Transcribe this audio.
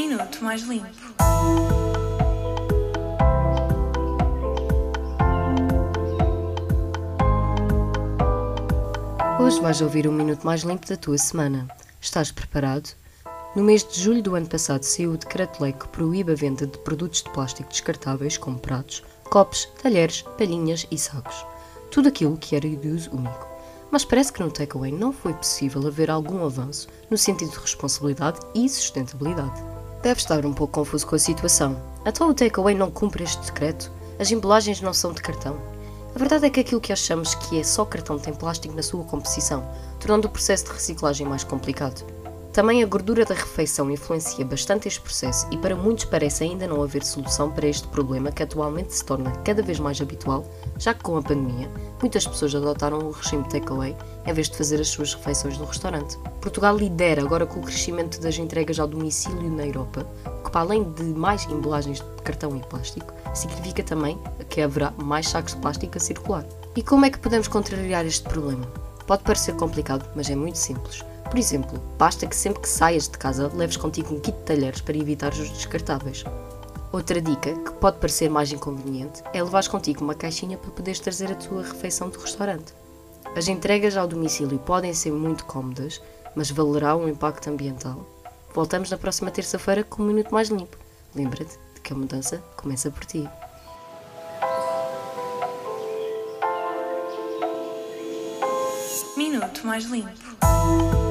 Minuto Mais Limpo. Hoje vais ouvir um minuto mais limpo da tua semana. Estás preparado? No mês de julho do ano passado saiu o decreto-lei que proíbe a venda de produtos de plástico descartáveis como pratos, copos, talheres, palhinhas e sacos. Tudo aquilo que era de uso único. Mas parece que no takeaway não foi possível haver algum avanço no sentido de responsabilidade e sustentabilidade. Deve estar um pouco confuso com a situação. Então o takeaway não cumpre este decreto? As embalagens não são de cartão? A verdade é que aquilo que achamos que é só cartão tem plástico na sua composição, tornando o processo de reciclagem mais complicado. Também a gordura da refeição influencia bastante este processo e para muitos parece ainda não haver solução para este problema que atualmente se torna cada vez mais habitual, já que com a pandemia muitas pessoas adotaram o regime takeaway em vez de fazer as suas refeições no restaurante. Portugal lidera agora com o crescimento das entregas ao domicílio na Europa, o que para além de mais embalagens de cartão e plástico, significa também que haverá mais sacos de plástico a circular. E como é que podemos contrariar este problema? Pode parecer complicado, mas é muito simples. Por exemplo, basta que sempre que saias de casa leves contigo um kit de talheres para evitar os descartáveis. Outra dica, que pode parecer mais inconveniente, é levar contigo uma caixinha para poderes trazer a tua refeição do restaurante. As entregas ao domicílio podem ser muito cómodas, mas valerá um impacto ambiental. Voltamos na próxima terça-feira com um minuto mais limpo. Lembra-te de que a mudança começa por ti. Minuto Mais Limpo.